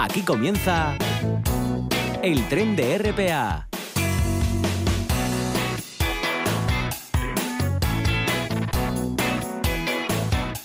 Aquí comienza el tren de RPA.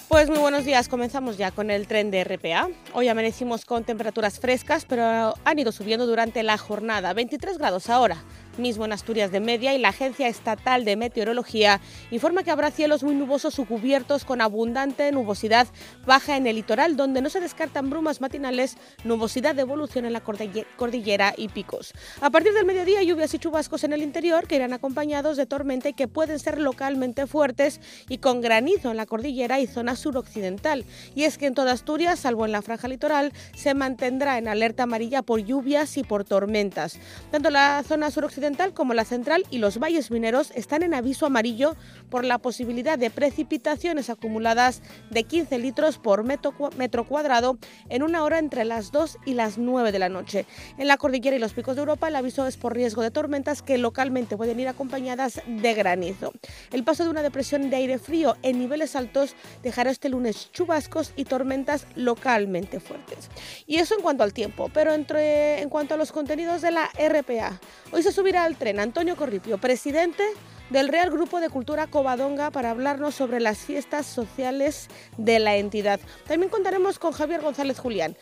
Pues muy buenos días, comenzamos ya con el tren de RPA. Hoy amanecimos con temperaturas frescas, pero han ido subiendo durante la jornada. 23 grados ahora, mismo en Asturias de Media y la Agencia Estatal de Meteorología informa que habrá cielos muy nubosos o cubiertos con abundante nubosidad baja en el litoral, donde no se descartan brumas matinales, nubosidad de evolución en la cordillera y picos. A partir del mediodía, lluvias y chubascos en el interior que irán acompañados de tormenta y que pueden ser localmente fuertes y con granizo en la cordillera y zona suroccidental. Y es que en toda Asturias, salvo en la franja litoral, se mantendrá en alerta amarilla por lluvias y por tormentas. Tanto la zona suroccidental como la central y los valles mineros están en aviso amarillo por la posibilidad de precipitaciones acumuladas de 15 litros por metro, cuadrado en una hora entre las 2 y las 9 de la noche. En la cordillera y los picos de Europa el aviso es por riesgo de tormentas que localmente pueden ir acompañadas de granizo. El paso de una depresión de aire frío en niveles altos dejará este lunes chubascos y tormentas localmente fuertes. Y eso en cuanto al tiempo, pero entre, en cuanto a los contenidos de la RPA. Hoy se subirá al tren Antonio Corripio, presidente del Real Grupo de Cultura Covadonga para hablarnos sobre las fiestas sociales de la entidad. También contaremos con Javier González Julián,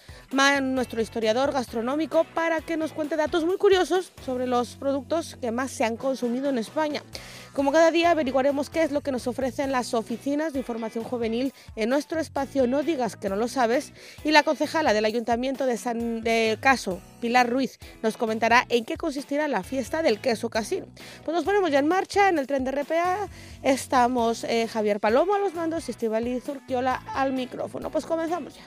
nuestro historiador gastronómico, para que nos cuente datos muy curiosos sobre los productos que más se han consumido en España. Como cada día averiguaremos qué es lo que nos ofrecen las oficinas de información juvenil en nuestro espacio No digas que no lo sabes y la concejala del Ayuntamiento de San de Caso, Pilar Ruiz, nos comentará en qué consistirá la fiesta del queso casino. Pues nos ponemos ya en marcha en el tren de RPA. Estamos eh, Javier Palomo a los mandos y Estivali Zurquiola al micrófono. Pues comenzamos ya.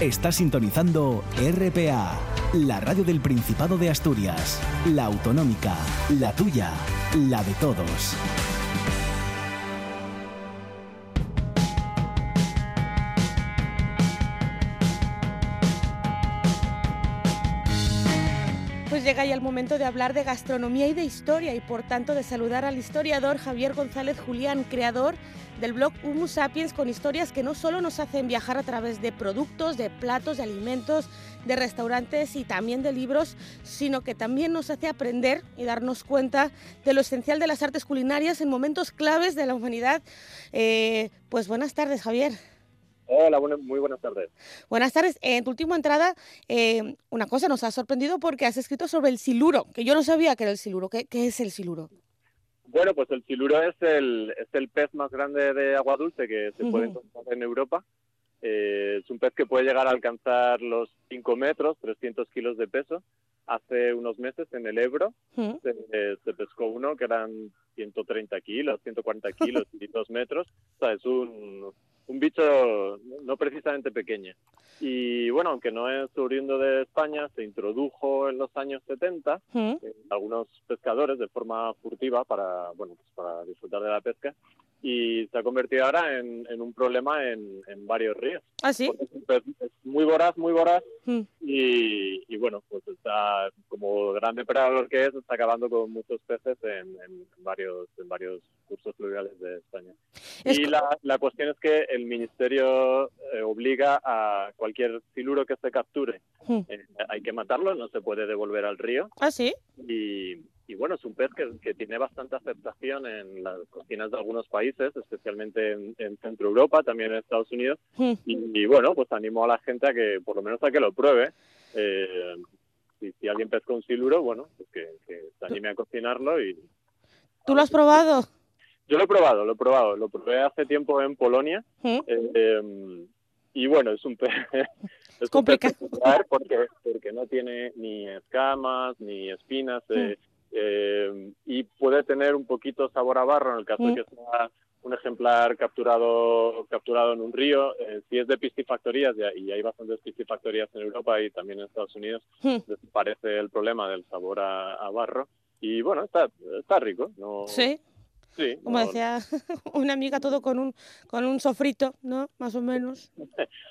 Está sintonizando RPA, la radio del Principado de Asturias, la autonómica, la tuya, la de todos. Llega ya el momento de hablar de gastronomía y de historia y por tanto de saludar al historiador Javier González Julián, creador del blog Humus Sapiens con historias que no solo nos hacen viajar a través de productos, de platos, de alimentos, de restaurantes y también de libros, sino que también nos hace aprender y darnos cuenta de lo esencial de las artes culinarias en momentos claves de la humanidad. Eh, pues buenas tardes, Javier. Hola, muy buenas tardes. Buenas tardes. En tu última entrada, eh, una cosa nos ha sorprendido porque has escrito sobre el siluro, que yo no sabía que era el siluro. ¿Qué, qué es el siluro? Bueno, pues el siluro es el, es el pez más grande de agua dulce que se puede encontrar en Europa. Eh, es un pez que puede llegar a alcanzar los 5 metros, 300 kilos de peso. Hace unos meses en el Ebro se, se, pescó uno que eran 130 kilos, 140 kilos y 2 metros. O sea, es un, un bicho no precisamente pequeño. Y bueno, aunque no es oriundo de España, se introdujo en los años 70 en algunos pescadores de forma furtiva para, bueno, pues para disfrutar de la pesca y se ha convertido ahora en, un problema en, varios ríos. ¿Ah, sí? Es, muy voraz, muy voraz y, bueno, pues está como gran depredador que es, está acabando con muchos peces en, varios en varios cursos fluviales de España. Y la, la, cuestión es que el ministerio eh, obliga a cualquier siluro que se capture, eh, hay que matarlo, no se puede devolver al río. ¿Ah, sí? Y, y bueno, es un pez que, tiene bastante aceptación en las cocinas de algunos países, especialmente en, Centro Europa, también en Estados Unidos. Y, bueno, pues animo a la gente a que por lo menos a que lo pruebe. Eh, si, alguien pesca un siluro, bueno, pues que, se anime a cocinarlo y... ¿Tú lo has probado? Yo lo he probado, lo he probado. Lo probé hace tiempo en Polonia. Eh, y bueno, es un pez... es complicado. porque, porque no tiene ni escamas ni espinas. Eh, eh, y puede tener un poquito sabor a barro en el caso de mm. que sea un ejemplar capturado capturado en un río. Eh, si es de piscifactorías, y hay bastantes piscifactorías en Europa y también en Estados Unidos, mm. desaparece el problema del sabor a, barro. Y bueno, está, está rico. No, sí. Sí, Como decía una amiga, todo con un, con un sofrito, ¿no? Más o menos.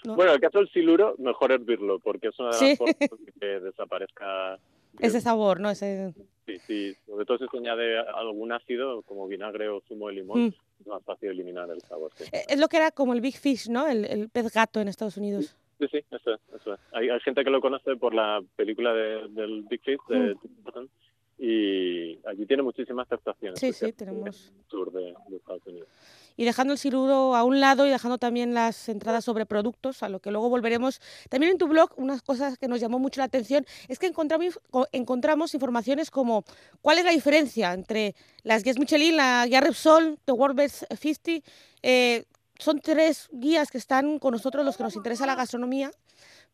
Bueno, el caso del siluro, mejor hervirlo, porque es una de las formas que desaparezca Ese sabor, ¿no? Ese... Sí, sí, sobre todo si se añade algún ácido como vinagre o zumo de limón, mm. es más fácil eliminar el sabor. Eh, es lo que era como el Big Fish, ¿no? El, pez gato en Estados Unidos. Sí, sí, eso es. Eso Hay, gente que lo conoce por la película de, del Big Fish de mm. Y allí tiene muchísimas aceptaciones. Sí, sí, tenemos. sur de Estados Unidos y dejando el siluro a un lado y dejando también las entradas sobre productos, a lo que luego volveremos. También en tu blog, unas cosas que nos llamó mucho la atención es que encontramos, encontramos informaciones como cuál es la diferencia entre las guías Michelin, la guía Repsol, The World Best 50. Eh, son tres guías que están con nosotros los que nos interesa la gastronomía,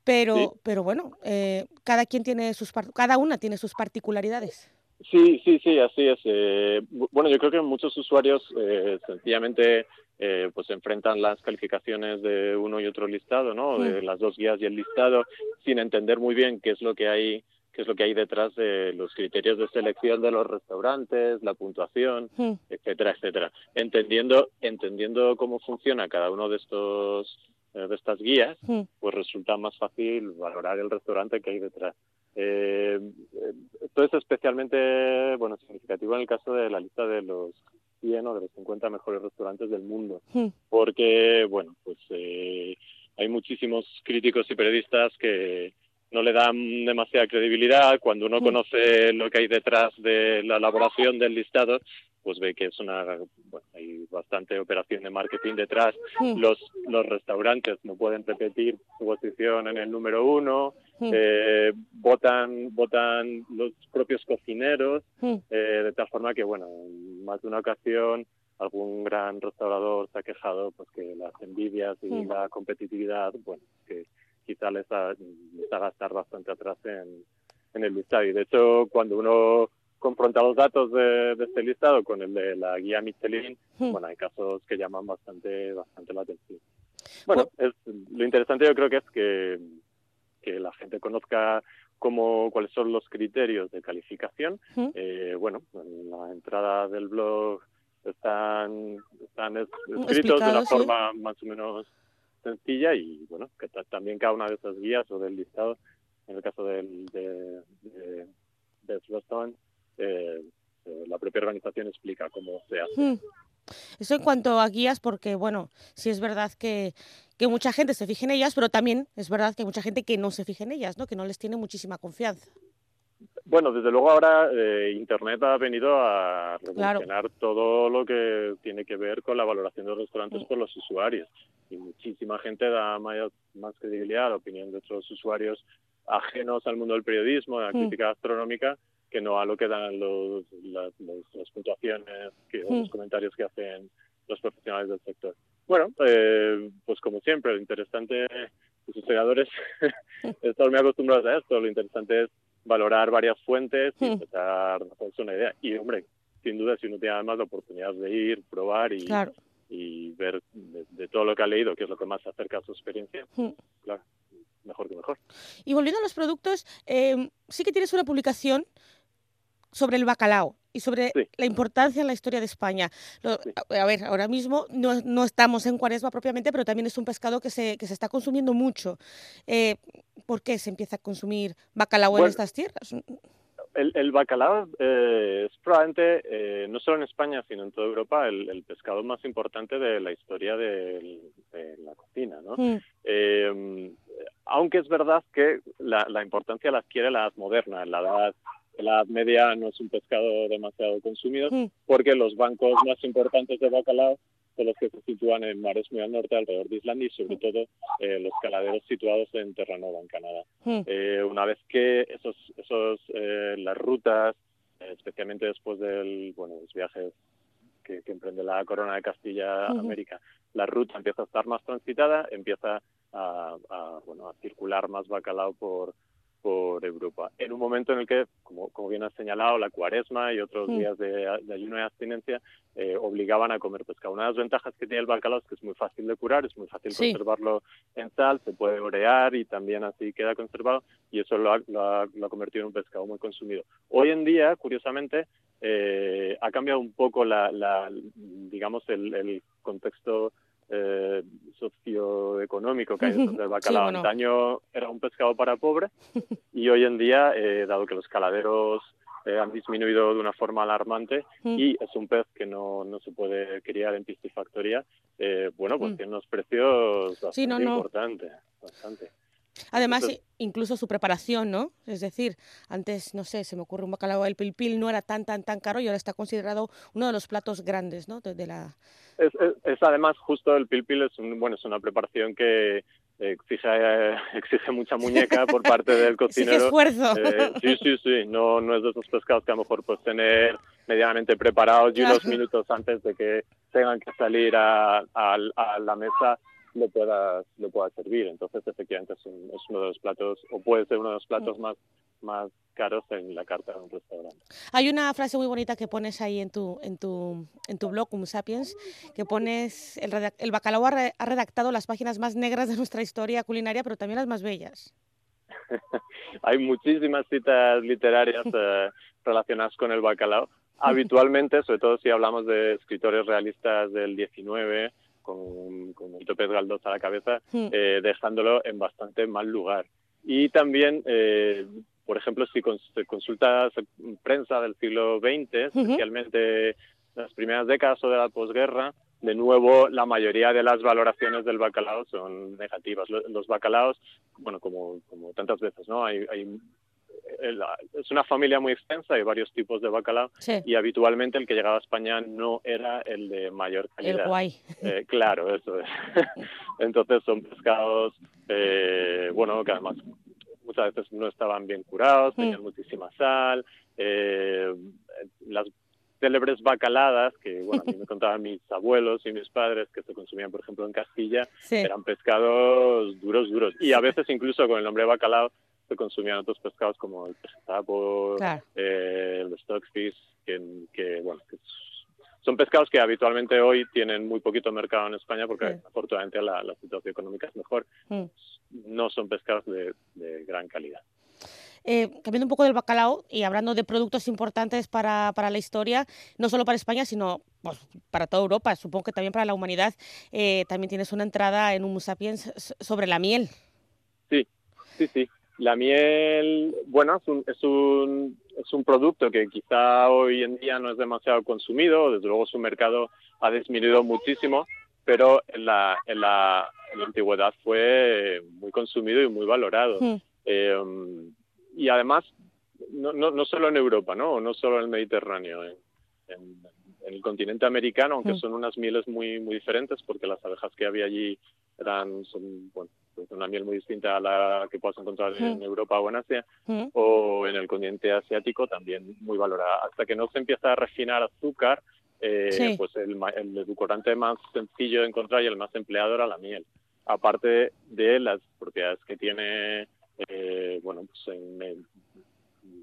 pero, pero bueno, eh, cada quien tiene sus cada una tiene sus particularidades. Sí, sí, sí, así es. Eh, bueno, yo creo que muchos usuarios eh, sencillamente eh, pues enfrentan las calificaciones de uno y otro listado, ¿no? De las dos guías y el listado, sin entender muy bien qué es lo que hay qué es lo que hay detrás de los criterios de selección de los restaurantes, la puntuación, mm. etcétera, etcétera. Entendiendo, entendiendo cómo funciona cada uno de estos de estas guías, pues resulta más fácil valorar el restaurante que hay detrás. Eh, esto es especialmente bueno significativo en el caso de la lista de los 100 o de los 50 mejores restaurantes del mundo, porque bueno, pues eh, hay muchísimos críticos y periodistas que no le dan demasiada credibilidad. Cuando uno conoce lo que hay detrás de la elaboración del listado, pues ve que es una bueno, hay bastante operación de marketing detrás. Hmm. Los los restaurantes no pueden repetir su posición en el número uno. Eh, votan votan los propios cocineros eh, de tal forma que bueno en más de una ocasión algún gran restaurador se ha quejado pues que las envidias y la competitividad bueno que quizá les haga estar bastante atrás en, en el listado y de hecho cuando uno confronta los datos de, este listado con el de la guía Michelin, hmm. bueno, hay casos que llaman bastante, bastante la atención. Bueno, es, lo interesante yo creo que es que, que la gente conozca cómo, cuáles son los criterios de calificación. Hmm. Eh, bueno, en la entrada del blog están, están escritos de una forma más o menos sencilla y bueno, que también cada una de esas guías o del listado, en el caso del, de, de, de eh, la propia organización explica cómo se hace. Hmm. Eso en cuanto a guías, porque bueno, sí es verdad que, que, mucha gente se fija en ellas, pero también es verdad que hay mucha gente que no se fija en ellas, ¿no? que no les tiene muchísima confianza. Bueno, desde luego ahora eh, Internet ha venido a revolucionar todo lo que tiene que ver con la valoración de los restaurantes hmm. por los usuarios. Y muchísima gente da mayor, más credibilidad a la opinión de otros usuarios ajenos al mundo del periodismo, de la hmm. crítica gastronómica, que no a lo que dan los, las, puntuaciones, que, los hmm. comentarios que hacen los profesionales del sector. Bueno, eh, pues como siempre, lo interesante, los historiadores están muy acostumbrados a esto, lo interesante es valorar varias fuentes y hmm. empezar a hacerse una idea. Y hombre, sin duda, si uno tiene además la oportunidad de ir, probar y, y ver de, todo lo que ha leído, qué es lo que más se acerca a su experiencia, hmm. claro, mejor que mejor. Y volviendo a los productos, eh, sí que tienes una publicación sobre el bacalao y sobre la importancia en la historia de España. a, ver, ahora mismo no, no, estamos en cuaresma propiamente, pero también es un pescado que se, que se está consumiendo mucho. Eh, ¿Por qué se empieza a consumir bacalao en estas tierras? El, el bacalao eh, es probablemente, eh, no solo en España, sino en toda Europa, el, pescado más importante de la historia de, la cocina. ¿no? Mm. Aunque es verdad que la, la importancia la adquiere la edad moderna, la edad la Edad Media no es un pescado demasiado consumido mm. porque los bancos más importantes de bacalao son los que se sitúan en mares muy al norte, alrededor de Islandia y sobre todo eh, los caladeros situados en Terranova, en Canadá. Mm. Eh, una vez que esos, esos eh, las rutas, especialmente después del, bueno, los viajes que, emprende la corona de Castilla América, la ruta empieza a estar más transitada, empieza a, a, bueno, a circular más bacalao por, por Europa. En un momento en el que, como, como bien has señalado, la cuaresma y otros días de, ayuno y abstinencia eh, obligaban a comer pescado. Una de las ventajas que tiene el bacalao es que es muy fácil de curar, es muy fácil conservarlo en sal, se puede orear y también así queda conservado y eso lo ha, lo convertido en un pescado muy consumido. Hoy en día, curiosamente, eh, ha cambiado un poco la, la digamos, el, el contexto eh, socioeconómico que hay detrás del bacalao. Antaño era un pescado para pobres y hoy en día, eh, dado que los caladeros eh, han disminuido de una forma alarmante Mm. y es un pez que no, no se puede criar en piscifactoría, eh, bueno, pues Mm. tiene unos precios bastante Sí, no, no. importantes, bastante. Además, Entonces- incluso su preparación, ¿no? Es decir, antes, no sé, se me ocurre un bacalao del pilpil, no era tan, tan, tan caro y ahora está considerado uno de los platos grandes, ¿no? De, de la... Es, es, es además justo el pilpil es un, bueno es una preparación que exige eh, exige mucha muñeca por parte del cocinero. esfuerzo. Eh, sí, sí, sí. No, no es de esos pescados que a lo mejor puedes tener medianamente preparados y unos minutos antes de que tengan que salir a, a- a la mesa lo puedas lo puedas servir. Entonces, efectivamente, es, un- es uno de los platos, o puede ser uno de los platos Mm. más, más caros en la carta de un restaurante. Hay una frase muy bonita que pones ahí en tu, en tu, en tu blog, Homo Sapiens, que pones, el, bacalao ha, re- ha redactado las páginas más negras de nuestra historia culinaria, pero también las más bellas. Hay muchísimas citas literarias eh, relacionadas con el bacalao. Habitualmente, sobre todo si hablamos de escritores realistas del 19, con, con Benito Pérez Galdós a la cabeza, Mm. eh, dejándolo en bastante mal lugar. Y también, eh, por ejemplo, si consultas prensa del siglo XX, especialmente las primeras décadas o de la posguerra, de nuevo la mayoría de las valoraciones del bacalao son negativas. Lo- Los bacalaos, bueno, como, como tantas veces, ¿no? Hay, hay el- es una familia muy extensa, hay varios tipos de bacalao Sí, y habitualmente el que llegaba a España no era el de mayor el calidad. guay. Eh, claro, eso es. Entonces son pescados, eh, bueno, que además muchas veces no estaban bien curados, Mm. tenían muchísima sal. eh, las célebres bacaladas, que bueno, a mí me contaban mis abuelos y mis padres que se consumían, por ejemplo, en Castilla, Sí. eran pescados duros, duros. Y a veces incluso con el nombre de bacalao se consumían otros pescados como el pescado, Claro. eh, el stockfish, que, que, bueno, que son pescados que habitualmente hoy tienen muy poquito mercado en España porque Sí. afortunadamente la, la situación económica es mejor. Mm. No son pescados de, de gran calidad. Eh, cambiando un poco del bacalao y hablando de productos importantes para, para la historia, no solo para España, sino pues, para toda Europa, supongo que también para la humanidad, eh, también tienes una entrada en Homo Sapiens sobre la miel. Sí, sí, sí. La miel, bueno, es un, es un, es un producto que quizá hoy en día no es demasiado consumido, desde luego su mercado ha disminuido muchísimo, pero en la, en la, en la antigüedad fue muy consumido y muy valorado. Eh, y además, no, no, no solo en Europa, ¿no? No solo en el Mediterráneo, en, en- en el continente americano, aunque son unas mieles muy, muy diferentes, porque las abejas que había allí eran, son, bueno, pues una miel muy distinta a la que puedas encontrar en Mm. Europa o en Asia, Mm. o en el continente asiático también muy valorada. Hasta que no se empieza a refinar azúcar, eh, Sí. pues el, el edulcorante más sencillo de encontrar y el más empleado era la miel. Aparte de las propiedades que tiene, eh, bueno, pues en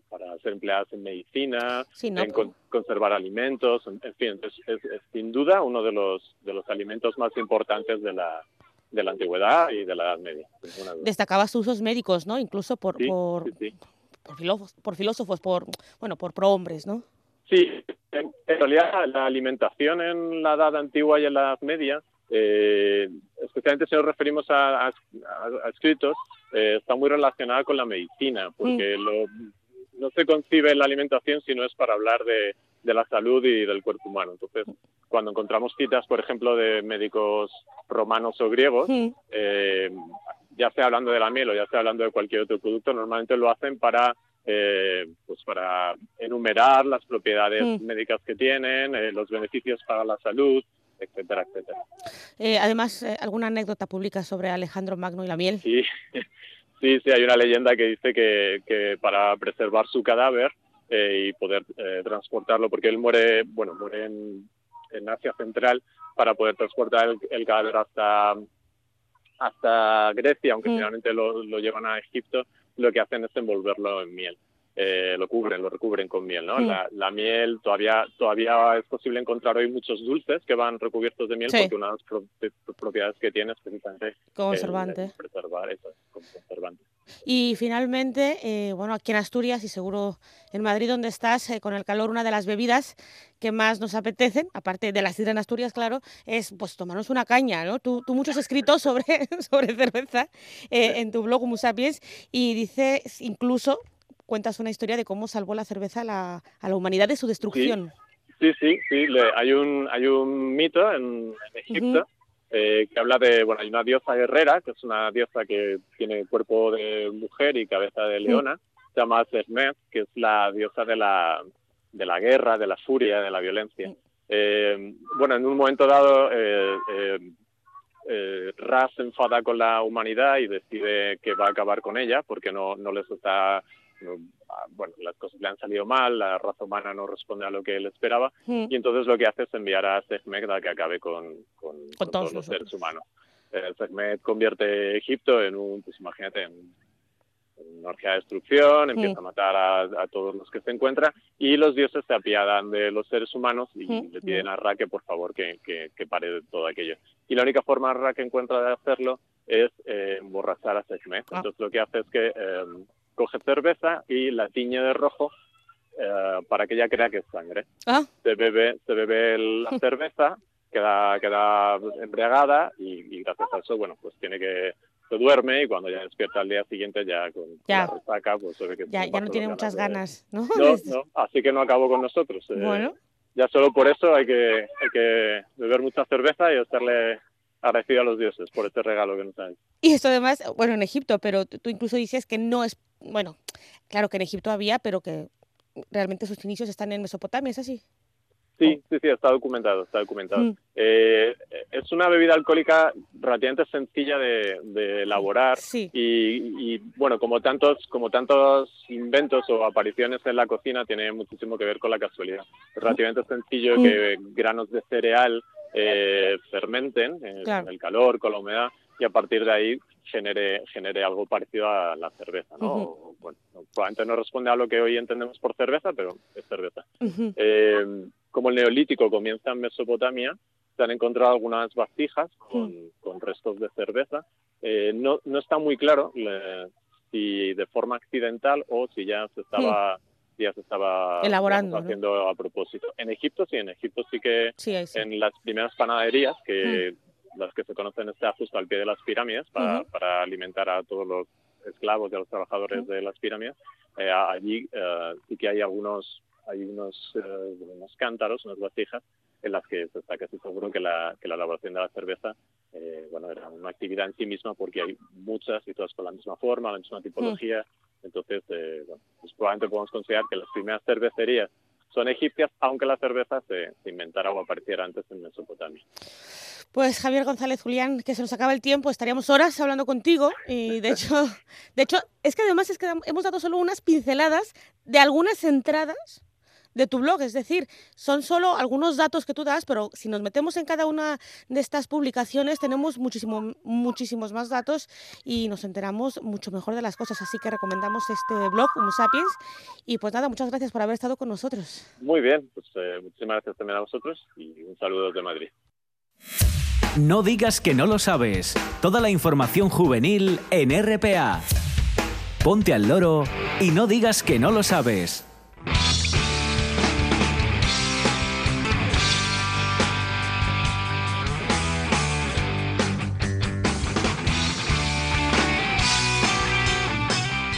para ser empleadas en medicina, Sí, ¿no? en con- conservar alimentos, en, en fin, es, es sin duda uno de los de los alimentos más importantes de la de la antigüedad y de la Edad Media. sin ninguna duda. Destacaba sus usos médicos, ¿no? Incluso por, Sí, por, sí, sí. por, filósofos, por filósofos, por, bueno, por prohombres, ¿no? Sí, en, en realidad la alimentación en la Edad Antigua y en la Edad Media, eh, especialmente si nos referimos a, a- a- a escritos, eh, está muy relacionada con la medicina, porque lo- no se concibe la alimentación si no es para hablar de, de la salud y del cuerpo humano. Entonces, cuando encontramos citas, por ejemplo, de médicos romanos o griegos, eh, ya sea hablando de la miel o ya sea hablando de cualquier otro producto, normalmente lo hacen para eh, pues para enumerar las propiedades médicas que tienen, eh, los beneficios para la salud, etcétera, etcétera. Eh, además, eh, alguna anécdota pública sobre Alejandro Magno y la miel. Sí, sí, sí, hay una leyenda que dice que, que para preservar su cadáver eh, y poder eh, transportarlo, porque él muere, bueno, muere en, en Asia Central, para poder transportar el, el cadáver hasta hasta Grecia, aunque Mm. finalmente lo, lo llevan a Egipto, lo que hacen es envolverlo en miel. Eh, lo cubren, lo recubren con miel, ¿no? Mm. La, la miel todavía todavía es posible encontrar hoy muchos dulces que van recubiertos de miel Sí. porque una de las pro- de- propiedades que tiene es precisamente el- Conservante. el preservar eso, como conservante. Y finalmente, eh, bueno, aquí en Asturias y seguro en Madrid donde estás, eh, con el calor, una de las bebidas que más nos apetecen, aparte de la sidra en Asturias, claro, es pues tomarnos una caña, ¿no? Tú, tú mucho has escrito sobre, sobre cerveza eh, en tu blog Homo Sapiens y dices incluso, cuentas una historia de cómo salvó la cerveza a la, a la humanidad de su destrucción. Sí, sí, sí, hay, un, hay un mito en, Egipto. Eh, que habla de, bueno, hay una diosa guerrera, que es una diosa que tiene cuerpo de mujer y cabeza de leona, se llama Sekhmet, que es la diosa de la, de la guerra, de la furia, de la violencia. Eh, bueno, en un momento dado, eh, eh, Ra se enfada con la humanidad y decide que va a acabar con ella porque no, no les está bueno, las cosas le han salido mal, la raza humana no responde a lo que él esperaba, y entonces lo que hace es enviar a Sekhmet a que acabe con, con, todos, los seres humanos. Eh, Sekhmet convierte Egipto en un, pues imagínate, en, una orgía de destrucción, empieza a matar a, todos los que se encuentra, y los dioses se apiadan de los seres humanos y le piden a Ra que por favor que, que, pare todo aquello. Y la única forma Ra que encuentra de hacerlo es eh, emborrachar a Sekhmet. Ah. Entonces lo que hace es que eh, coge cerveza y la tiñe de rojo eh, para que ella crea que es sangre. Ah. Se bebe, se bebe la cerveza, queda, queda embriagada y, gracias a eso, bueno, pues tiene que se duerme y cuando ya despierta al día siguiente ya con la resaca, pues ve que ya, ya no tiene muchas ganas, ¿no? No, no, así que no acabó con nosotros. Eh, bueno. Ya solo por eso hay que, hay que beber mucha cerveza y estarle agradecido a los dioses por este regalo que nos dan. Y esto además, bueno, en Egipto, pero tú incluso dices que no es, bueno, claro que en Egipto había, pero que realmente sus inicios están en Mesopotamia, ¿es así? Sí, sí, sí, está documentado, está documentado. Mm. Eh, es una bebida alcohólica relativamente sencilla de, elaborar y, bueno, como tantos, como tantos inventos o apariciones en la cocina, tiene muchísimo que ver con la casualidad. Es relativamente sencillo mm. que granos de cereal eh, fermenten eh, con el calor, con la humedad y a partir de ahí genere, genere algo parecido a la cerveza, ¿no? bueno, probablemente no responde a lo que hoy entendemos por cerveza, pero es cerveza. eh, como el neolítico comienza en Mesopotamia, se han encontrado algunas vasijas con, con restos de cerveza. Eh, no, no está muy claro si de forma accidental o si ya se estaba ya se estaba elaborando haciendo a propósito. En Egipto sí, en Egipto sí que en las primeras panaderías que mm. Las que se conocen está justo al pie de las pirámides para, para alimentar a todos los esclavos y a los trabajadores mm. de las pirámides. Eh, allí eh, sí que hay algunos hay unos, eh, unos cántaros, unas vasijas en las que se está casi seguro que la, que la elaboración de la cerveza bueno, era una actividad en sí misma porque hay muchas y todas con la misma forma, la misma tipología, mm. Entonces, eh, bueno, pues probablemente podemos considerar que las primeras cervecerías son egipcias, aunque la cerveza se, inventara o apareciera antes en Mesopotamia. Pues Javier González Julián, que se nos acaba el tiempo, estaríamos horas hablando contigo y de hecho, de hecho es que además es que hemos dado solo unas pinceladas de algunas entradas de tu blog. Es decir, son solo algunos datos que tú das, pero si nos metemos en cada una de estas publicaciones tenemos muchísimo, muchísimos más datos y nos enteramos mucho mejor de las cosas. Así que recomendamos este blog, Homo Sapiens. Y pues nada, muchas gracias por haber estado con nosotros. Muy bien, pues eh, muchísimas gracias también a vosotros y un saludo desde Madrid. No digas que no lo sabes. Toda la información juvenil en RPA. Ponte al loro y no digas que no lo sabes.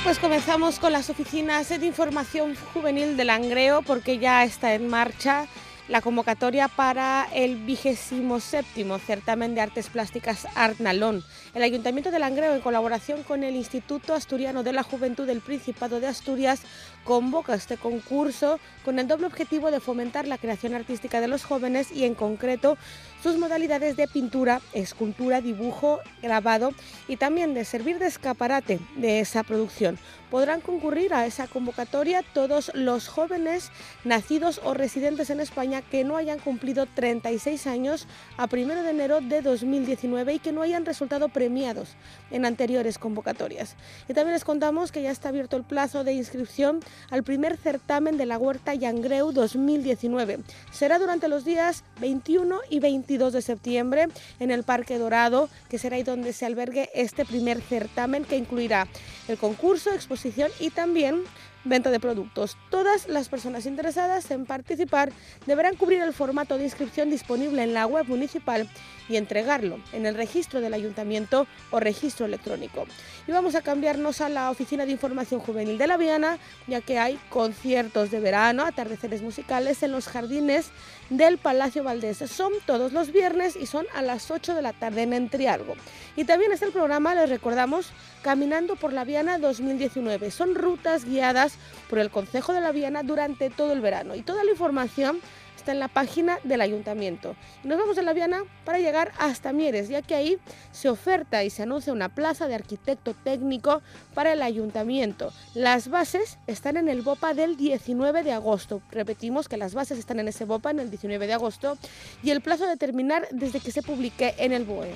Pues comenzamos con las oficinas de información juvenil de Langreo porque ya está en marcha la convocatoria para el vigésimo séptimo certamen de artes plásticas Arnalón. El Ayuntamiento de Langreo, en colaboración con el Instituto Asturiano de la Juventud del Principado de Asturias, convoca este concurso con el doble objetivo de fomentar la creación artística de los jóvenes y, en concreto, sus modalidades de pintura, escultura, dibujo, grabado y también de servir de escaparate de esa producción. Podrán concurrir a esa convocatoria todos los jóvenes nacidos o residentes en España que no hayan cumplido 36 años a 1 de enero de 2019 y que no hayan resultado premiados en anteriores convocatorias. Y también les contamos que ya está abierto el plazo de inscripción al primer certamen de la Huerta Yangreu 2019. Será durante los días 21 y 22 de septiembre en el Parque Dorado, que será ahí donde se albergue este primer certamen que incluirá el concurso, exposición y también venta de productos. Todas las personas interesadas en participar deberán cubrir el formato de inscripción disponible en la web municipal y entregarlo en el registro del ayuntamiento o registro electrónico. Y vamos a cambiarnos a la Oficina de Información Juvenil de la Viana, ya que hay conciertos de verano, atardeceres musicales en los jardines del Palacio Valdés. Son todos los viernes y son a las 8 de la tarde en Entrialgo. Y también está el programa, les recordamos, Caminando por la Viana 2019. Son rutas guiadas por el Consejo de la Viana durante todo el verano. Y toda la información está en la página del ayuntamiento. Nos vamos a la Viana para llegar hasta Mieres, ya que ahí se oferta y se anuncia una plaza de arquitecto técnico para el ayuntamiento. Las bases están en el BOPA del 19 de agosto. Repetimos que las bases están en ese BOPA en el 19 de agosto y el plazo de terminar desde que se publique en el BOE.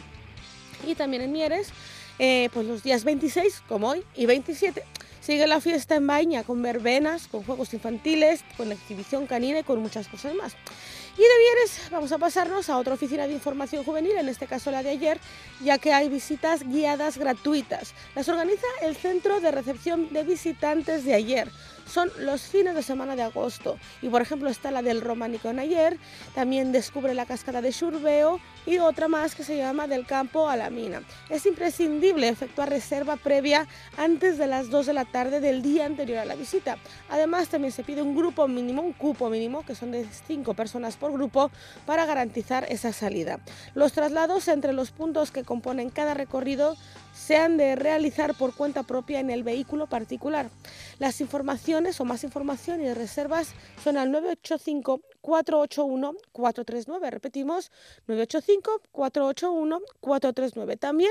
Y también en Mieres, eh, pues los días 26, como hoy, y 27 Sigue la fiesta en Baña con verbenas, con juegos infantiles, con exhibición canina y con muchas cosas más. Y de Vieres vamos a pasarnos a otra oficina de información juvenil, en este caso la de ayer, ya que hay visitas guiadas gratuitas. Las organiza el Centro de Recepción de Visitantes de ayer son los fines de semana de agosto. Y por ejemplo está la del Románico en ayer, también descubre la cascada de Churbeo y otra más que se llama del campo a la mina. Es imprescindible efectuar reserva previa antes de las 2 de la tarde del día anterior a la visita. Además también se pide un grupo mínimo, un cupo mínimo, que son de 5 personas por grupo, para garantizar esa salida. Los traslados entre los puntos que componen cada recorrido se han de realizar por cuenta propia en el vehículo particular. Las informaciones o más información y reservas son al 985-481-439. Repetimos, 985-481-439. También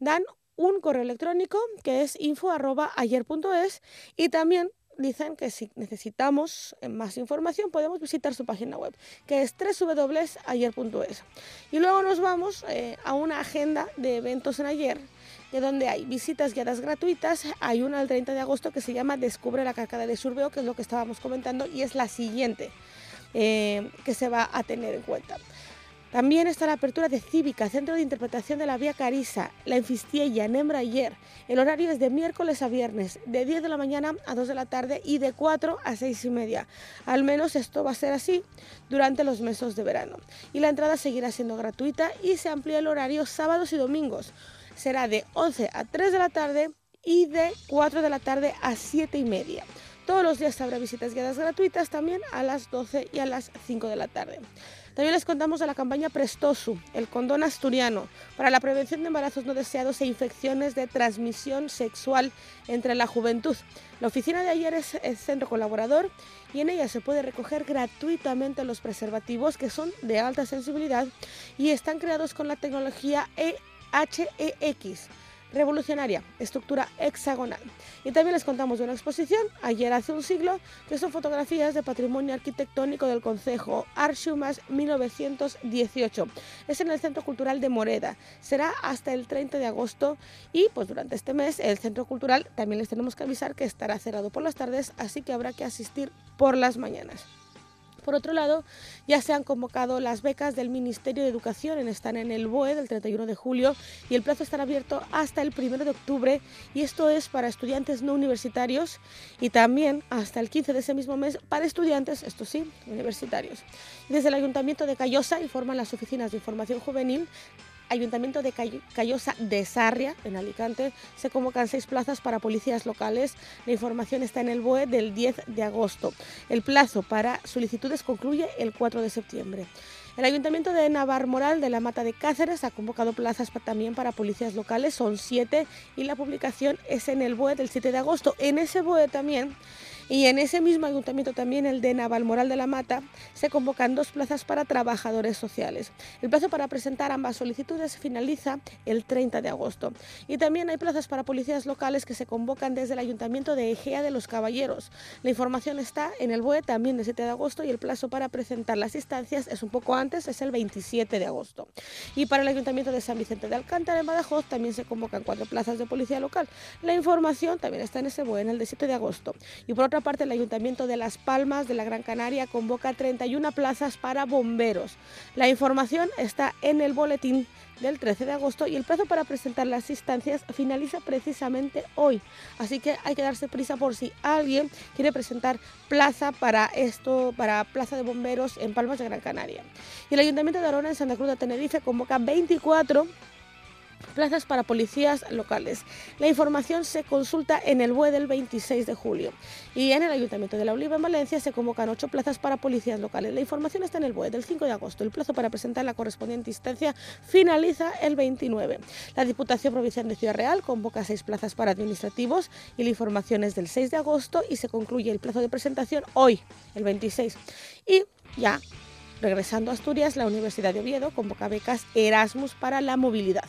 dan un correo electrónico que es info.ayer.es y también dicen que si necesitamos más información podemos visitar su página web, que es www.ayer.es. Y luego nos vamos eh, a una agenda de eventos en ayer de donde hay visitas guiadas gratuitas. Hay una el 30 de agosto que se llama Descubre la cascada de Surbeo, que es lo que estábamos comentando, y es la siguiente eh, que se va a tener en cuenta. También está la apertura de Cívica, Centro de Interpretación de la Vía Carisa, la Enfistiella, en. El horario es de miércoles a viernes, de 10 de la mañana a 2 de la tarde y de 4 a 6 y media. Al menos esto va a ser así durante los meses de verano. Y la entrada seguirá siendo gratuita y se amplía el horario sábados y domingos será de 11 a 3 de la tarde y de 4 de la tarde a 7 y media. Todos los días habrá visitas guiadas gratuitas también a las 12 y a las 5 de la tarde. También les contamos de la campaña Prestosu, el condón asturiano, para la prevención de embarazos no deseados e infecciones de transmisión sexual entre la juventud. La oficina de ayer es el centro colaborador y en ella se puede recoger gratuitamente los preservativos que son de alta sensibilidad y están creados con la tecnología e HEX, revolucionaria, estructura hexagonal. Y también les contamos de una exposición, ayer hace un siglo, que son fotografías de patrimonio arquitectónico del Concejo, Arshumas 1918. Es en el Centro Cultural de Moreda. Será hasta el 30 de agosto y pues durante este mes el Centro Cultural también les tenemos que avisar que estará cerrado por las tardes, así que habrá que asistir por las mañanas. Por otro lado, ya se han convocado las becas del Ministerio de Educación, están en el BOE del 31 de julio y el plazo estará abierto hasta el 1 de octubre y esto es para estudiantes no universitarios y también hasta el 15 de ese mismo mes para estudiantes, esto sí, universitarios. Desde el Ayuntamiento de Callosa informan las oficinas de información juvenil Ayuntamiento de Callosa de Sarria, en Alicante, se convocan seis plazas para policías locales. La información está en el BOE del 10 de agosto. El plazo para solicitudes concluye el 4 de septiembre. El Ayuntamiento de Navarmoral de la Mata de Cáceres ha convocado plazas también para policías locales, son siete, y la publicación es en el BOE del 7 de agosto. En ese BOE también Y en ese mismo ayuntamiento también, el de Navalmoral de la Mata, se convocan dos plazas para trabajadores sociales. El plazo para presentar ambas solicitudes finaliza el 30 de agosto. Y también hay plazas para policías locales que se convocan desde el ayuntamiento de Egea de los Caballeros. La información está en el BOE también del 7 de agosto y el plazo para presentar las instancias es un poco antes, es el 27 de agosto. Y para el ayuntamiento de San Vicente de Alcántara, en Badajoz, también se convocan cuatro plazas de policía local. La información también está en ese BOE, en el de 7 de agosto. Y por otra parte, el ayuntamiento de Las Palmas de la Gran Canaria convoca 31 plazas para bomberos. La información está en el boletín del 13 de agosto y el plazo para presentar las instancias finaliza precisamente hoy. Así que hay que darse prisa por si alguien quiere presentar plaza para esto, para Plaza de Bomberos en Palmas de Gran Canaria. Y el Ayuntamiento de Arona en Santa Cruz de Tenerife convoca 24 plazas para policías locales. La información se consulta en el BUE del 26 de julio. Y en el Ayuntamiento de La Oliva, en Valencia, se convocan ocho plazas para policías locales. La información está en el BUE del 5 de agosto. El plazo para presentar la correspondiente instancia finaliza el 29. La Diputación Provincial de Ciudad Real convoca seis plazas para administrativos y la información es del 6 de agosto y se concluye el plazo de presentación hoy, el 26. Y ya Regresando a Asturias, la Universidad de Oviedo convoca becas Erasmus para la movilidad.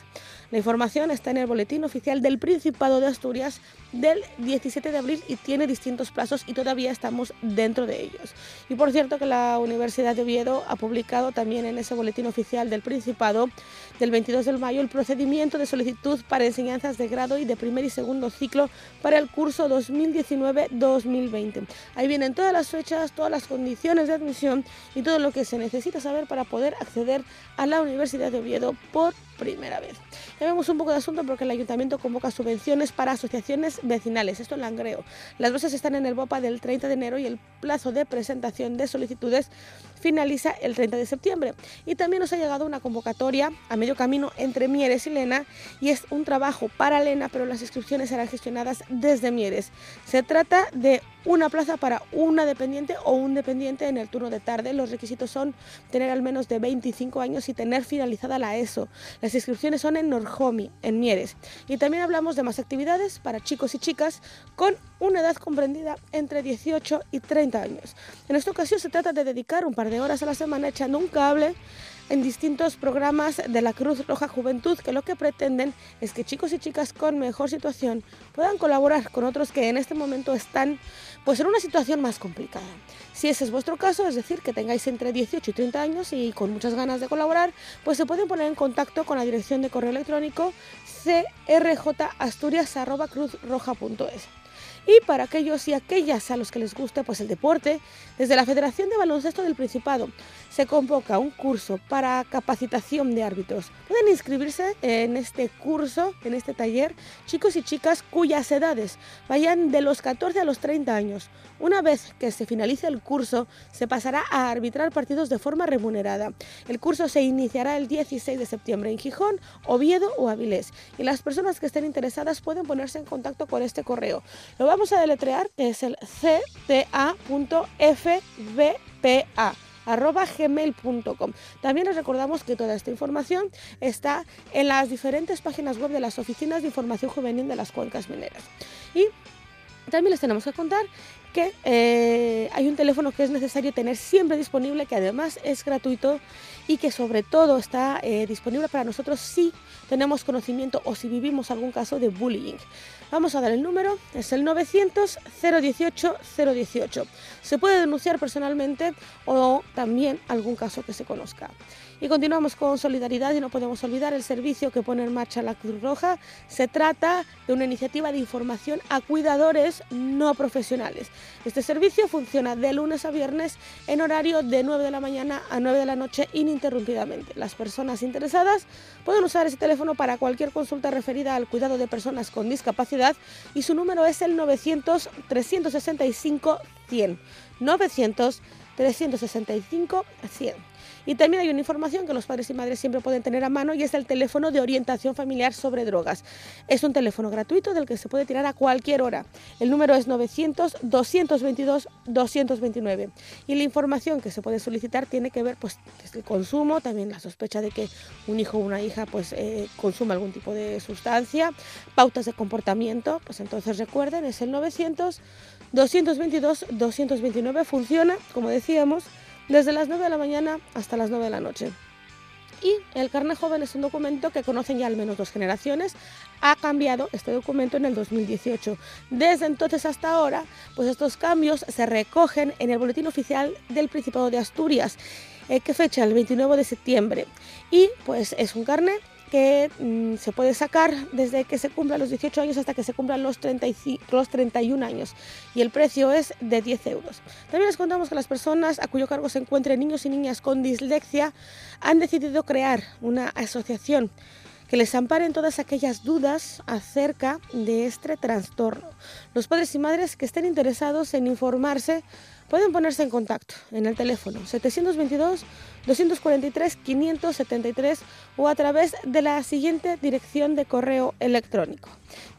La información está en el boletín oficial del Principado de Asturias del 17 de abril y tiene distintos plazos y todavía estamos dentro de ellos. Y por cierto que la Universidad de Oviedo ha publicado también en ese boletín oficial del Principado del 22 de mayo el procedimiento de solicitud para enseñanzas de grado y de primer y segundo ciclo para el curso 2019-2020. Ahí vienen todas las fechas, todas las condiciones de admisión y todo lo que se necesita saber para poder acceder a la Universidad de Oviedo por primera vez. Ya vemos un poco de asunto porque el ayuntamiento convoca subvenciones para asociaciones vecinales, esto en Langreo. Las bases están en el BOPA del 30 de enero y el plazo de presentación de solicitudes finaliza el 30 de septiembre. Y también nos ha llegado una convocatoria a medio camino entre Mieres y Lena y es un trabajo para Lena, pero las inscripciones serán gestionadas desde Mieres. Se trata de una plaza para una dependiente o un dependiente en el turno de tarde. Los requisitos son tener al menos de 25 años y tener finalizada la ESO. Las inscripciones son en Norjomi, en Mieres. Y también hablamos de más actividades para chicos y chicas con una edad comprendida entre 18 y 30 años. En esta ocasión se trata de dedicar un par de horas a la semana echando un cable en distintos programas de la Cruz Roja Juventud que lo que pretenden es que chicos y chicas con mejor situación puedan colaborar con otros que en este momento están pues en una situación más complicada. Si ese es vuestro caso, es decir, que tengáis entre 18 y 30 años y con muchas ganas de colaborar, pues se pueden poner en contacto con la dirección de correo electrónico crjasturias.cruzroja.es. Y para aquellos y aquellas a los que les guste pues el deporte, desde la Federación de Baloncesto del Principado se convoca un curso para capacitación de árbitros. Pueden inscribirse en este curso, en este taller, chicos y chicas cuyas edades vayan de los 14 a los 30 años. Una vez que se finalice el curso, se pasará a arbitrar partidos de forma remunerada. El curso se iniciará el 16 de septiembre en Gijón, Oviedo o Avilés. Y las personas que estén interesadas pueden ponerse en contacto con este correo. Lo vamos a deletrear, que es el cta.fbpa gmail.com. También les recordamos que toda esta información está en las diferentes páginas web de las oficinas de información juvenil de las cuencas mineras. Y también les tenemos que contar que eh, hay un teléfono que es necesario tener siempre disponible, que además es gratuito y que sobre todo está eh, disponible para nosotros si tenemos conocimiento o si vivimos algún caso de bullying. Vamos a dar el número, es el 900-018-018. Se puede denunciar personalmente o también algún caso que se conozca. Y continuamos con solidaridad y no podemos olvidar el servicio que pone en marcha la Cruz Roja. Se trata de una iniciativa de información a cuidadores no profesionales. Este servicio funciona de lunes a viernes en horario de 9 de la mañana a 9 de la noche ininterrumpidamente. Las personas interesadas pueden usar ese teléfono para cualquier consulta referida al cuidado de personas con discapacidad y su número es el 900 365 100. 900 365 100. Y también hay una información que los padres y madres siempre pueden tener a mano y es el teléfono de orientación familiar sobre drogas. Es un teléfono gratuito del que se puede tirar a cualquier hora. El número es 900-222-229. Y la información que se puede solicitar tiene que ver pues el consumo, también la sospecha de que un hijo o una hija pues eh, consuma algún tipo de sustancia, pautas de comportamiento, pues entonces recuerden, es el 900 222-229 funciona, como decíamos, desde las 9 de la mañana hasta las 9 de la noche. Y el carnet joven es un documento que conocen ya al menos dos generaciones. Ha cambiado este documento en el 2018. Desde entonces hasta ahora, pues estos cambios se recogen en el boletín oficial del Principado de Asturias. Eh, ¿Qué fecha? El 29 de septiembre. Y pues es un carnet que mm, se puede sacar desde que se cumplan los 18 años hasta que se cumplan los, 35, los 31 años y el precio es de 10 euros. También les contamos que las personas a cuyo cargo se encuentren niños y niñas con dislexia han decidido crear una asociación que les amparen todas aquellas dudas acerca de este trastorno. Los padres y madres que estén interesados en informarse pueden ponerse en contacto en el teléfono 722 243 573 o a través de la siguiente dirección de correo electrónico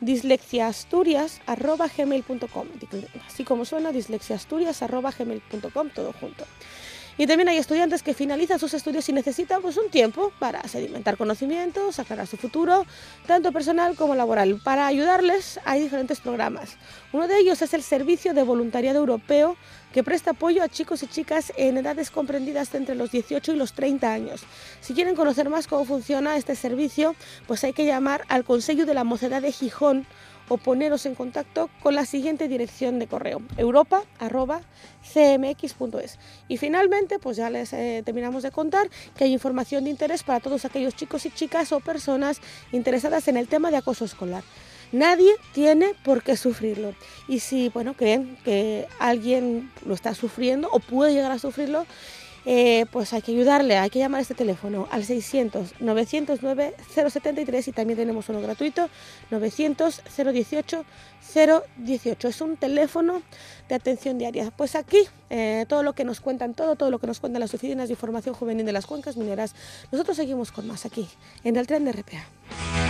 dislexiaasturias.gmail.com así como suena dislexiaasturias.gmail.com todo junto y también hay estudiantes que finalizan sus estudios y necesitan pues, un tiempo para sedimentar conocimientos, sacar a su futuro, tanto personal como laboral. Para ayudarles hay diferentes programas. Uno de ellos es el Servicio de Voluntariado Europeo que presta apoyo a chicos y chicas en edades comprendidas entre los 18 y los 30 años. Si quieren conocer más cómo funciona este servicio, pues hay que llamar al Consejo de la Mocedad de Gijón o poneros en contacto con la siguiente dirección de correo, europa.cmx.es. Y finalmente, pues ya les eh, terminamos de contar que hay información de interés para todos aquellos chicos y chicas o personas interesadas en el tema de acoso escolar. Nadie tiene por qué sufrirlo. Y si bueno, creen que alguien lo está sufriendo o puede llegar a sufrirlo, eh, pues hay que ayudarle, hay que llamar a este teléfono al 600-909-073 y también tenemos uno gratuito, 900-018. 018 es un teléfono de atención diaria. Pues aquí eh, todo lo que nos cuentan, todo, todo lo que nos cuentan las oficinas de información juvenil de las cuencas mineras, nosotros seguimos con más aquí, en el tren de RPA.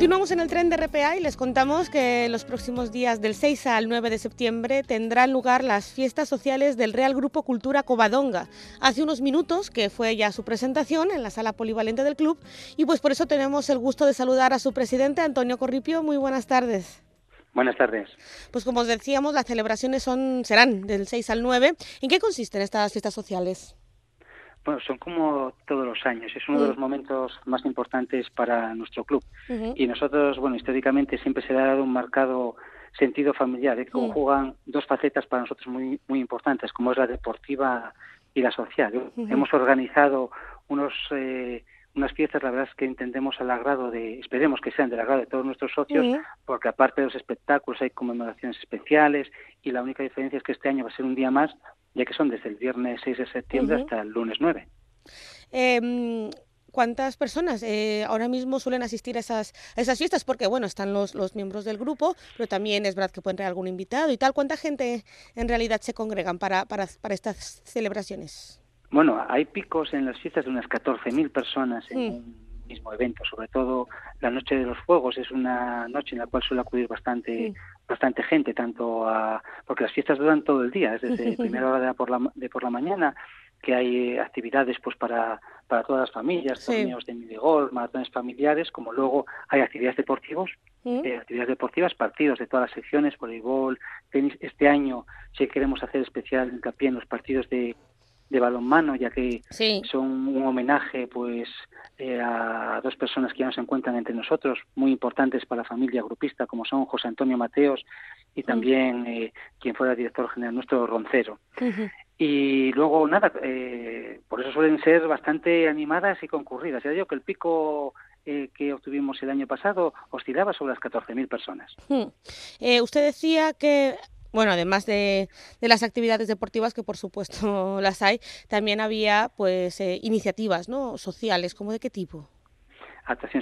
Continuamos en el tren de RPA y les contamos que los próximos días del 6 al 9 de septiembre tendrán lugar las fiestas sociales del Real Grupo Cultura Covadonga. Hace unos minutos que fue ya su presentación en la sala polivalente del club y pues por eso tenemos el gusto de saludar a su presidente Antonio Corripio. Muy buenas tardes. Buenas tardes. Pues como os decíamos, las celebraciones son serán del 6 al 9. ¿En qué consisten estas fiestas sociales? Bueno, son como todos los años, es uno de los mm. momentos más importantes para nuestro club. Y nosotros, bueno, históricamente siempre se le ha dado un marcado sentido familiar, ¿eh? que conjugan dos facetas para nosotros muy, muy importantes, como es la deportiva y la social. Hemos organizado unos... Eh, unas fiestas, la verdad es que entendemos al agrado de, esperemos que sean del agrado de todos nuestros socios, porque aparte de los espectáculos hay conmemoraciones especiales y la única diferencia es que este año va a ser un día más ya que son desde el viernes 6 de septiembre hasta el lunes 9. Em, ¿Cuántas personas eh, ahora mismo suelen asistir a esas, esas fiestas? Porque, bueno, están los, los miembros del grupo, pero también es verdad que pueden traer algún invitado y tal. ¿Cuánta gente en realidad se congregan para, para, para estas celebraciones? Bueno, hay picos en las fiestas de unas 14.000 personas en mm. Mismo evento. Sobre todo la Noche de los Fuegos es una noche en la cual suele acudir bastante bastante gente, tanto a, porque las fiestas duran todo el día, es desde primera hora de por la, de por la mañana que hay actividades pues para, para todas las familias, torneos de minigolf, maratones familiares, como luego hay actividades deportivas, eh, actividades deportivas, partidos de todas las secciones, voleibol, tenis. Este año sí queremos hacer especial hincapié en los partidos de de balonmano, ya que son un homenaje pues eh, a dos personas que ya no se encuentran entre nosotros, muy importantes para la familia grupista, como son José Antonio Mateos y también eh, quien fuera director general nuestro, Roncero. Y luego, nada, eh, por eso suelen ser bastante animadas y concurridas. Ya digo que el pico que obtuvimos el año pasado oscilaba sobre las 14.000 personas. usted decía que bueno, además de, las actividades deportivas, que por supuesto las hay, también había pues eh, iniciativas ¿no? sociales, ¿cómo de qué tipo?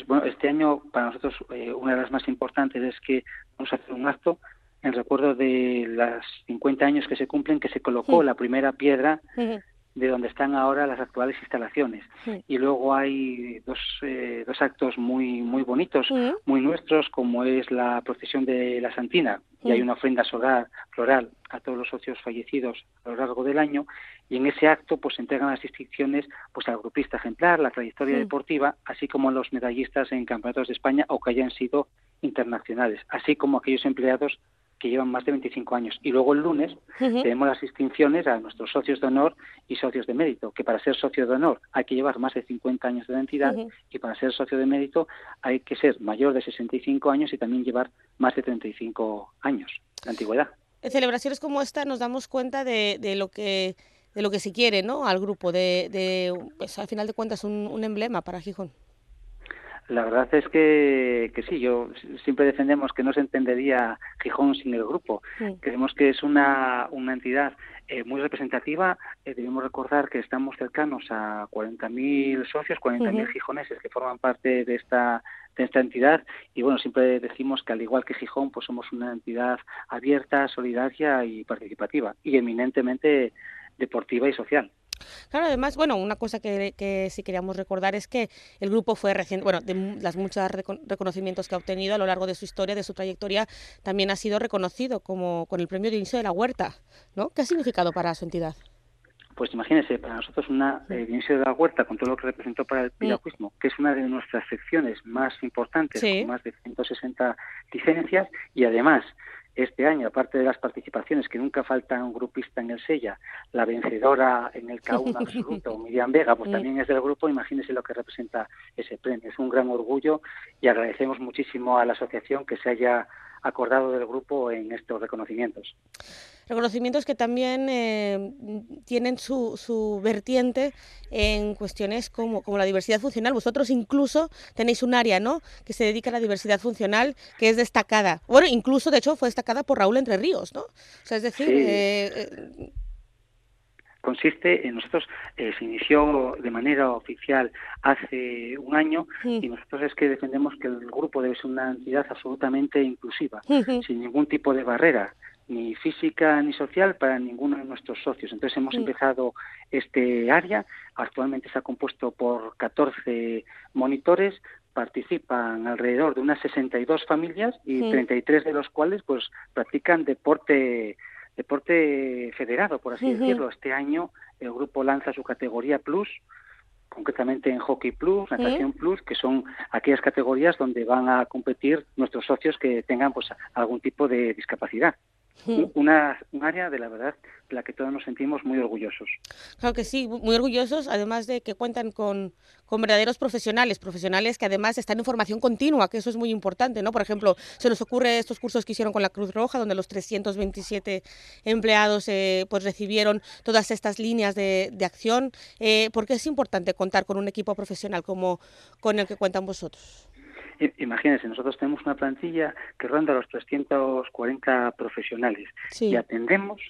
Bueno, este año para nosotros eh, una de las más importantes es que vamos a hacer un acto en recuerdo de los 50 años que se cumplen que se colocó la primera piedra de donde están ahora las actuales instalaciones. Y luego hay dos, eh, dos actos muy muy bonitos, muy nuestros, como es la procesión de la Santina, y hay una ofrenda solar, floral a todos los socios fallecidos a lo largo del año, y en ese acto pues se entregan las distinciones pues al grupista ejemplar, la trayectoria deportiva, así como a los medallistas en campeonatos de España o que hayan sido internacionales, así como aquellos empleados que llevan más de 25 años. Y luego el lunes tenemos las distinciones a nuestros socios de honor y socios de mérito, que para ser socio de honor hay que llevar más de 50 años de identidad y para ser socio de mérito hay que ser mayor de 65 años y también llevar más de 35 años de antigüedad. En celebraciones como esta nos damos cuenta de, de lo que de lo que se quiere, ¿no? Al grupo, de, de pues, al final de cuentas un emblema para Gijón. La verdad es que, que sí, yo siempre defendemos que no se entendería Gijón sin el grupo. Creemos que es una, una entidad eh, muy representativa. Eh, debemos recordar que estamos cercanos a 40.000 socios, 40.000 gijoneses que forman parte de esta, de esta entidad. Y bueno, siempre decimos que al igual que Gijón, pues somos una entidad abierta, solidaria y participativa y eminentemente deportiva y social. Claro, además, bueno, una cosa que, que, sí queríamos recordar es que el grupo fue reciente, bueno, de las muchos reconocimientos que ha obtenido a lo largo de su historia, de su trayectoria, también ha sido reconocido como con el premio de inicio de la huerta, ¿no? ¿Qué ha significado para su entidad? Pues imagínese, para nosotros una eh, inicio de la huerta, con todo lo que representó para el piragüismo, que es una de nuestras secciones más importantes, con más de 160 licencias, y además este año, aparte de las participaciones, que nunca falta un grupista en el Sella, la vencedora en el K1 absoluto, Miriam Vega, pues también es del grupo, imagínese lo que representa ese premio. Es un gran orgullo y agradecemos muchísimo a la asociación que se haya acordado del grupo en estos reconocimientos. Reconocimientos que también eh, tienen su, su, vertiente en cuestiones como, como, la diversidad funcional. Vosotros incluso tenéis un área ¿no? que se dedica a la diversidad funcional que es destacada. Bueno, incluso de hecho fue destacada por Raúl Entre Ríos, ¿no? O sea, es decir, eh, eh, consiste en nosotros eh, se inició de manera oficial hace un año y nosotros es que defendemos que el grupo debe ser una entidad absolutamente inclusiva, sin ningún tipo de barrera ni física ni social para ninguno de nuestros socios. Entonces hemos empezado este área, actualmente está compuesto por 14 monitores, participan alrededor de unas 62 familias y 33 de los cuales pues practican deporte deporte federado, por así decirlo. Este año el grupo lanza su categoría Plus, concretamente en Hockey Plus, Natación Plus, que son aquellas categorías donde van a competir nuestros socios que tengan pues algún tipo de discapacidad una, un área de la verdad de la que todos nos sentimos muy orgullosos. Claro que sí, muy orgullosos, además de que cuentan con, con, verdaderos profesionales, profesionales que además están en formación continua, que eso es muy importante, ¿no? Por ejemplo, se nos ocurre estos cursos que hicieron con la Cruz Roja, donde los 327 empleados eh, pues recibieron todas estas líneas de, de acción, eh, porque es importante contar con un equipo profesional como con el que cuentan vosotros. Imagínense, nosotros tenemos una plantilla que ronda los 340 profesionales y atendemos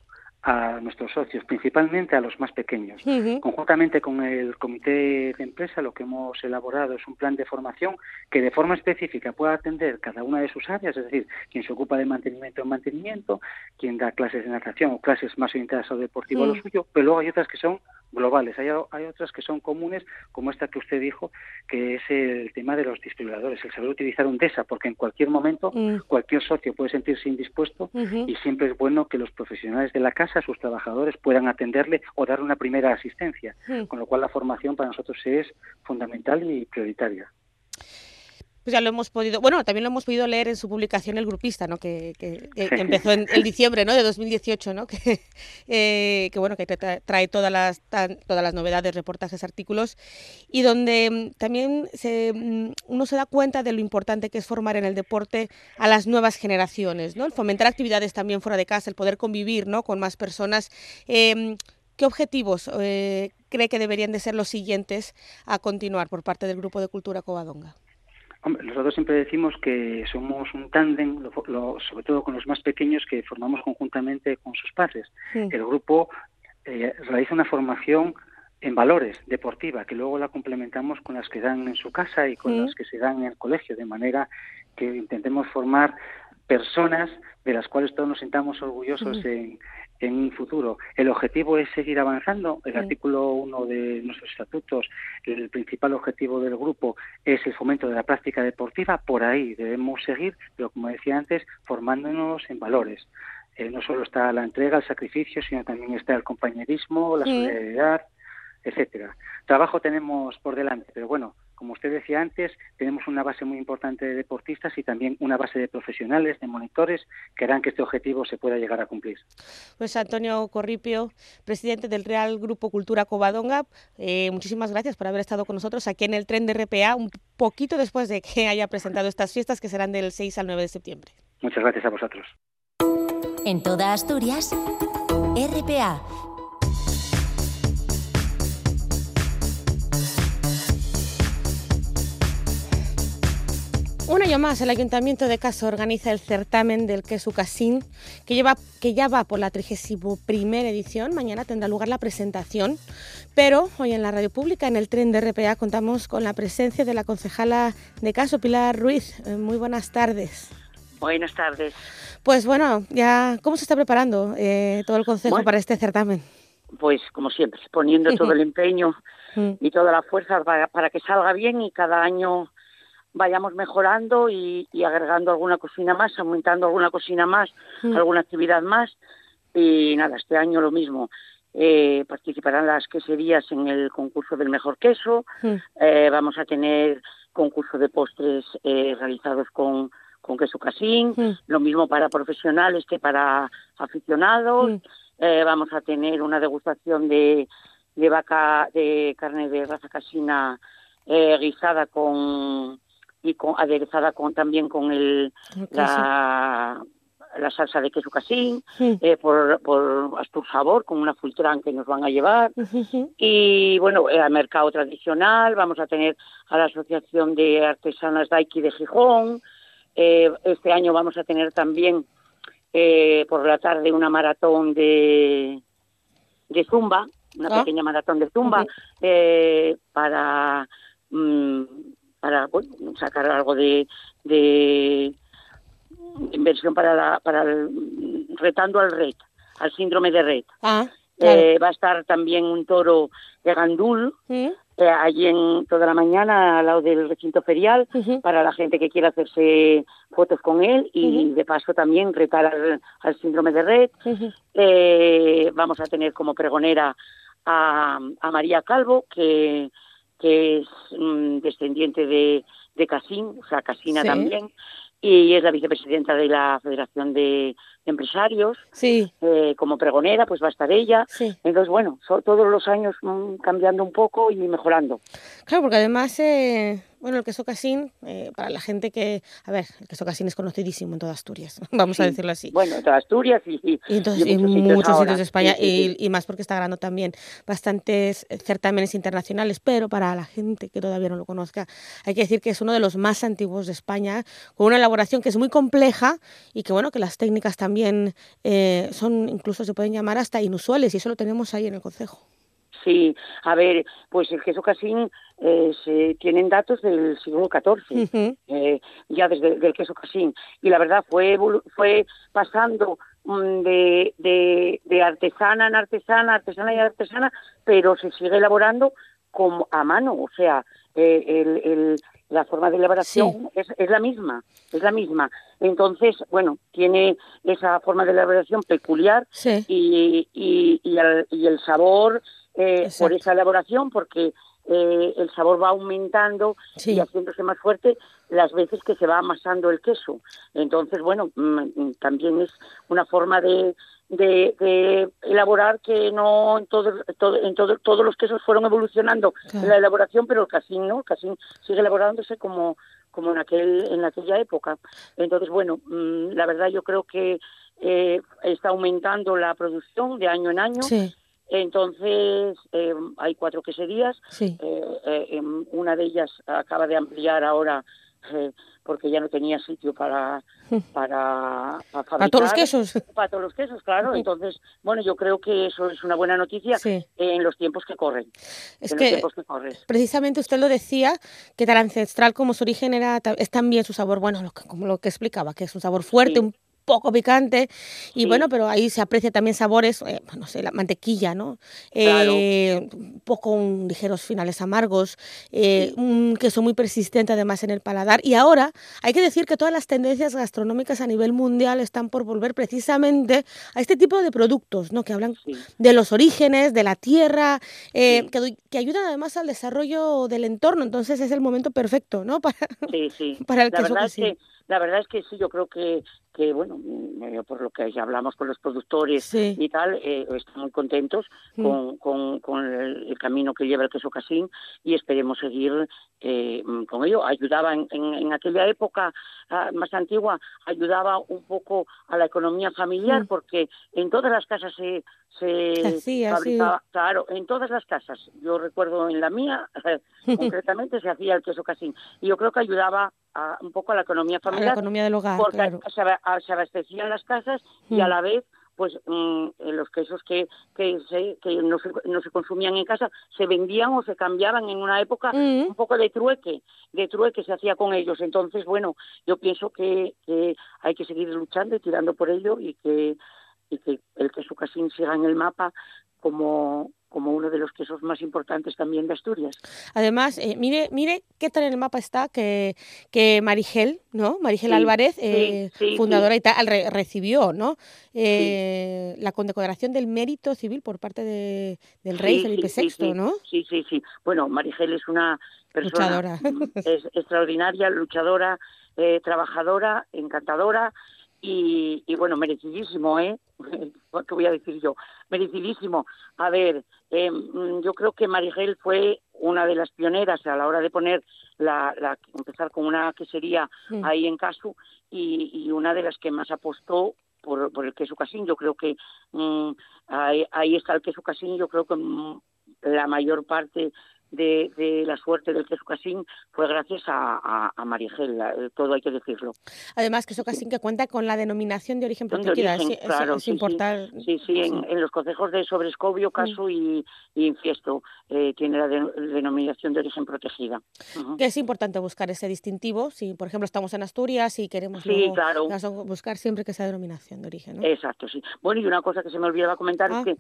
a nuestros socios, principalmente a los más pequeños. Conjuntamente con el comité de empresa, lo que hemos elaborado es un plan de formación que de forma específica pueda atender cada una de sus áreas, es decir, quien se ocupa de mantenimiento en mantenimiento, quien da clases de natación o clases más orientadas al deportivo a lo suyo, pero luego hay otras que son globales. Hay, hay, otras que son comunes, como esta que usted dijo, que es el tema de los distribuidores, el saber utilizar un DESA, porque en cualquier momento mm. cualquier socio puede sentirse indispuesto y siempre es bueno que los profesionales de la casa, sus trabajadores, puedan atenderle o dar una primera asistencia, mm. con lo cual la formación para nosotros es fundamental y prioritaria pues ya lo hemos podido, bueno, también lo hemos podido leer en su publicación El Grupista, ¿no? Que, empezó en el diciembre, ¿no? De 2018, ¿no? Que, eh, que bueno, que trae todas las, todas las novedades, reportajes, artículos, y donde mm, también se, mm, uno se da cuenta de lo importante que es formar en el deporte a las nuevas generaciones, ¿no? El fomentar actividades también fuera de casa, el poder convivir, ¿no? Con más personas. Em, ¿Qué objetivos eh, cree que deberían de ser los siguientes a continuar por parte del Grupo de Cultura Covadonga? Nosotros siempre decimos que somos un tándem, sobre todo con los más pequeños, que formamos conjuntamente con sus padres. El grupo eh, realiza una formación en valores, deportiva, que luego la complementamos con las que dan en su casa y con las que se dan en el colegio, de manera que intentemos formar personas de las cuales todos nos sintamos orgullosos en, en un futuro. El objetivo es seguir avanzando. El artículo 1 de nuestros estatutos, el principal objetivo del grupo es el fomento de la práctica deportiva. Por ahí debemos seguir, pero como decía antes, formándonos en valores. Eh, no solo está la entrega, el sacrificio, sino también está el compañerismo, la solidaridad, etcétera. Trabajo tenemos por delante, pero bueno, como usted decía antes, tenemos una base muy importante de deportistas y también una base de profesionales, de monitores, que harán que este objetivo se pueda llegar a cumplir. Pues Antonio Corripio, presidente del Real Grupo Cultura Covadonga, eh, muchísimas gracias por haber estado con nosotros aquí en el tren de RPA, un poquito después de que haya presentado estas fiestas que serán del 6 al 9 de septiembre. Muchas gracias a vosotros. En toda Asturias, RPA Un año más, el Ayuntamiento de Caso organiza el certamen del queso casín, que, lleva, que ya va por la 31 edición. Mañana tendrá lugar la presentación, pero hoy en la radio pública, en el tren de RPA, contamos con la presencia de la concejala de Caso, Pilar Ruiz. Eh, muy buenas tardes. Buenas tardes. Pues bueno, ya, ¿cómo se está preparando eh, todo el Consejo para este certamen? Pues como siempre, poniendo todo el empeño mm. y toda la fuerza para que salga bien y cada año vayamos mejorando y, agregando alguna cocina más, aumentando alguna cocina más, mm. alguna actividad más. Y nada, este año lo mismo. Eh, participarán las queserías en el concurso del mejor queso. Mm. Eh, vamos a tener concurso de postres eh, realizados con, con queso casín. Mm. Lo mismo para profesionales que para aficionados. vamos a tener una degustación de, de vaca, de carne de raza casina guisada con y con, aderezada con, también con el, la, la, salsa de queso casín, eh, por, por Astur Sabor, con una fultrán que nos van a llevar. Y bueno, el mercado tradicional, vamos a tener a la Asociación de Artesanas Daiki de Gijón. Eh, este año vamos a tener también eh, por la tarde una maratón de, de Zumba, una ah. pequeña maratón de Zumba, para mm, para sacar algo de, de inversión para la, para el, retando al red, al síndrome de red. Ah, eh, va a estar también un toro de Gandul, eh, allí en toda la mañana al lado del recinto ferial, para la gente que quiera hacerse fotos con él y de paso también retar al, síndrome de red. Eh, vamos a tener como pregonera a, a María Calvo, que que es mm, descendiente de, de Casín, o sea, Casina también, y es la vicepresidenta de la Federación de Empresarios. Sí. Eh, como pregonera, pues va a estar ella. Entonces, bueno, todos los años mm, cambiando un poco y mejorando. Claro, porque además eh, bueno, el queso casín, eh, para la gente que, a ver, el queso casín es conocidísimo en toda Asturias, vamos a decirlo así. Bueno, en toda Asturias y, y, entonces, y muchos, sitios, de España y, más porque está ganando también bastantes certámenes internacionales, pero para la gente que todavía no lo conozca, hay que decir que es uno de los más antiguos de España, con una elaboración que es muy compleja y que bueno, que las técnicas también eh, son, incluso se pueden llamar hasta inusuales y eso lo tenemos ahí en el Consejo. Sí, a ver, pues el queso casín eh, se tienen datos del siglo XIV, eh, ya desde el queso casín, y la verdad fue fue pasando mm, de, de, de, artesana en artesana, artesana y artesana, pero se sigue elaborando como a mano, o sea, eh, el, el, la forma de elaboración es, es, la misma, es la misma. Entonces, bueno, tiene esa forma de elaboración peculiar y, y, y, el, y el sabor eh, por esa elaboración, porque eh, el sabor va aumentando y haciéndose más fuerte las veces que se va amasando el queso. Entonces, bueno, mm, mm, también es una forma de, de, elaborar que no en, todo, en todo, todos los quesos fueron evolucionando en la elaboración, pero el casín no, el casín sigue elaborándose como, como en, aquel, en aquella época. Entonces, bueno, mm, la verdad yo creo que eh, está aumentando la producción de año en año. Entonces, eh, hay cuatro queserías. Sí. Eh, eh, una de ellas acaba de ampliar ahora eh, porque ya no tenía sitio para para, para, para todos los quesos. Para todos los quesos, claro. Entonces, bueno, yo creo que eso es una buena noticia en los tiempos que corren. Es que, precisamente usted lo decía, que tan ancestral como su origen era, es también su sabor, bueno, como lo que explicaba, que es un sabor fuerte, un poco picante y bueno, pero ahí se aprecia también sabores, eh, no sé, la mantequilla, ¿no? Eh, un poco un, ligeros finales amargos, eh, un queso muy persistente además en el paladar. Y ahora hay que decir que todas las tendencias gastronómicas a nivel mundial están por volver precisamente a este tipo de productos, ¿no? Que hablan de los orígenes, de la tierra, que, que, ayudan además al desarrollo del entorno, entonces es el momento perfecto, ¿no? Para, para el queso la verdad es que sí, yo creo que, que bueno, por lo que ya hablamos con los productores y tal, eh, están muy contentos con, con, con el, camino que lleva el queso casín y esperemos seguir eh, mm, con ello. Ayudaba en, en, aquella época ah, más antigua, ayudaba un poco a la economía familiar porque en todas las casas se, se fabricaba, claro, en todas las casas. Yo recuerdo en la mía, concretamente, se hacía el queso casín y yo creo que ayudaba un poco a la economía familiar. la economía del hogar, porque se, abastecían las casas y a mm. la vez pues mm, eh, los quesos que que, se, que no, se, no se consumían en casa se vendían o se cambiaban en una época mm. un poco de trueque, de trueque se hacía con ellos. Entonces, bueno, yo pienso que, que hay que seguir luchando y tirando por ello y que, y que el queso casín siga en el mapa como como uno de los quesos más importantes también de Asturias. Además, eh, mire, mire qué tal en el mapa está que, que Marigel, ¿no? Marigel Álvarez, eh, fundadora y tal, recibió, ¿no? Eh, la condecoración del mérito civil por parte de, del rey Felipe VI, ¿no? Sí, sí, sí. Bueno, Marigel es una persona es extraordinaria, luchadora, trabajadora, encantadora y, y bueno, merecidísimo, ¿eh? ¿Qué voy a decir yo? Merecidísimo. A ver, eh, yo creo que Marigel fue una de las pioneras a la hora de poner la, la empezar con una quesería ahí en Casu y, y, una de las que más apostó por, por el queso casín. Yo creo que mm, ahí, ahí, está el queso casín. Yo creo que mm, la mayor parte de, de, la suerte del queso casín fue gracias a, a, Marigel, todo hay que decirlo. Además, queso casín que cuenta con la denominación de origen protegida, es, claro, es, sí, importante. Sí, sí, en, los consejos de Sobrescobio, Caso mm. y, y, Infiesto eh, tiene la denominación de origen protegida. Que es importante buscar ese distintivo, si por ejemplo estamos en Asturias y queremos buscar siempre que sea denominación de origen. Exacto, sí. Bueno, y una cosa que se me olvidaba comentar es ah, que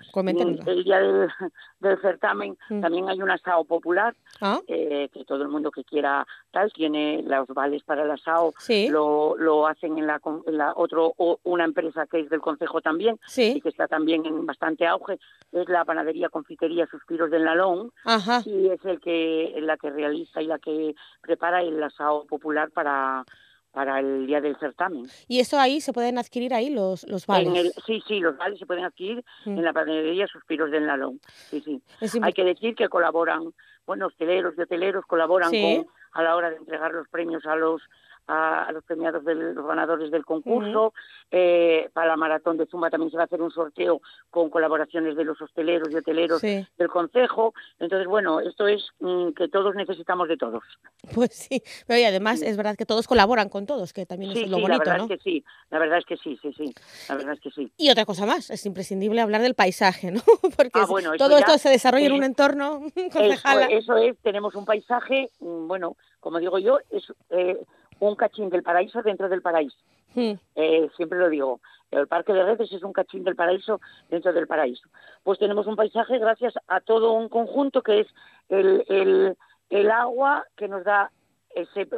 el día del, del certamen mm. también hay un asado popular, ah. eh, que todo el mundo que quiera tal tiene los vales para el asado, lo, lo hacen en la, la otro una empresa que es del concejo también y que está también en bastante auge, es la panadería confitería Suspiros del Nalón y es el que la que realiza y la que prepara el asado popular para para el día del certamen. ¿Y eso ahí se pueden adquirir ahí los, los vales? sí, sí, los vales se pueden adquirir mm. en la panadería Suspiros del Nalón. Sí, sí. Hay que decir que colaboran, bueno, hosteleros y hoteleros colaboran con, a la hora de entregar los premios a los a, los premiados de los ganadores del concurso. eh, para la maratón de Zumba también se va a hacer un sorteo con colaboraciones de los hosteleros y hoteleros del concejo. Entonces, bueno, esto es mm, que todos necesitamos de todos. Pues sí, pero y además es verdad que todos colaboran con todos, que también es lo bonito, la verdad ¿no? Es que sí, la verdad es que sí, sí, sí, la verdad es que sí. Y otra cosa más, es imprescindible hablar del paisaje, ¿no? Porque ah, todo esto se desarrolla en un entorno concejala. Eso, eso, es, tenemos un paisaje, mm, bueno, como digo yo, es eh, un cachín del paraíso dentro del paraíso. Hmm. Eh, siempre lo digo, el Parque de Redes es un cachín del paraíso dentro del paraíso. Pues tenemos un paisaje gracias a todo un conjunto que es el, el, el agua que nos da ese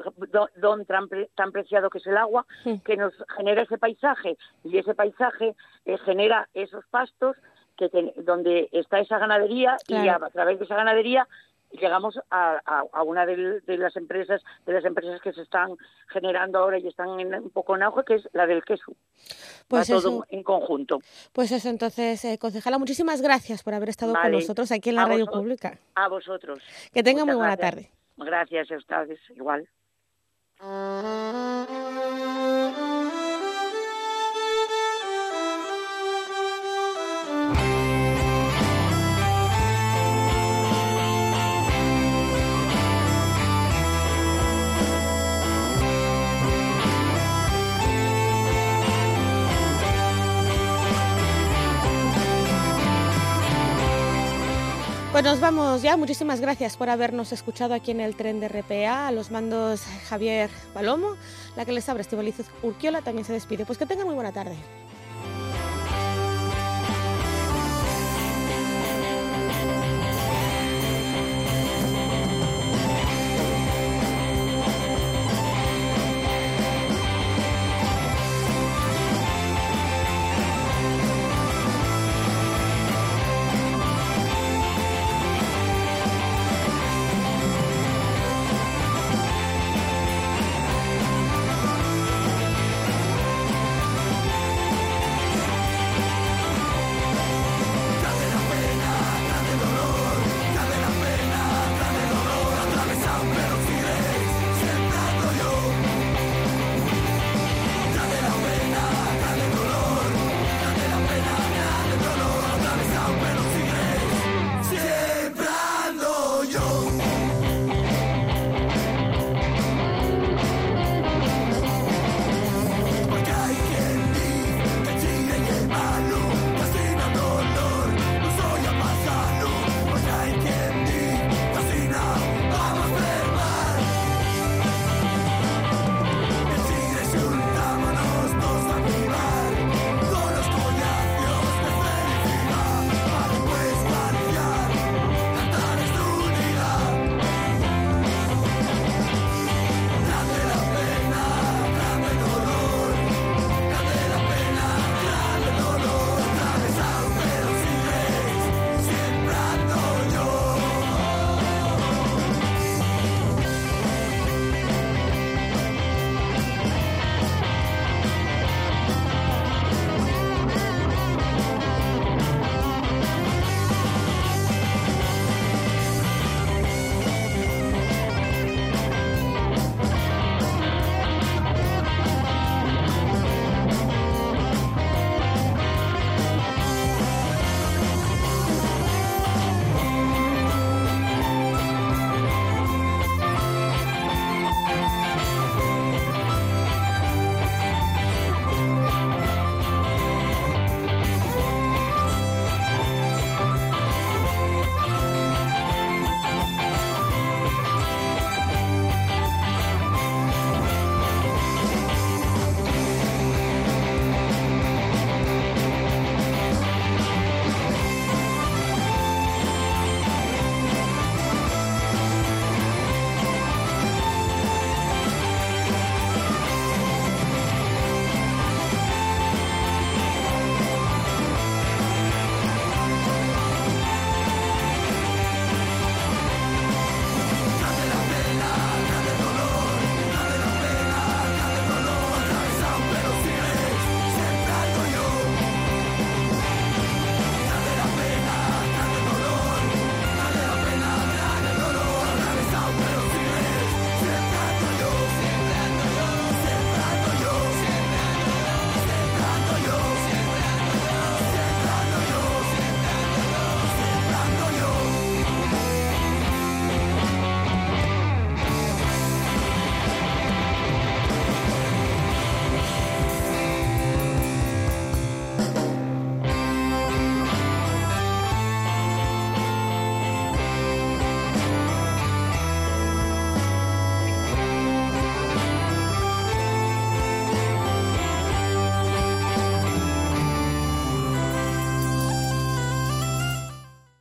don tan, tan, preciado que es el agua, hmm. que nos genera ese paisaje y ese paisaje eh, genera esos pastos que donde está esa ganadería y a, través de esa ganadería llegamos a, a, una de, las empresas de las empresas que se están generando ahora y están un poco en auge que es la del queso. Pues todo en conjunto. Pues eso entonces eh, concejala muchísimas gracias por haber estado con nosotros aquí en la radio pública. A vosotros. Que tenga muy buena tarde. Gracias a ustedes igual Pues nos vamos ya. Muchísimas gracias por habernos escuchado aquí en el tren de RPA. A los mandos Javier Palomo, la que les abre Estibaliz Urquiola también se despide. Pues que tengan muy buena tarde.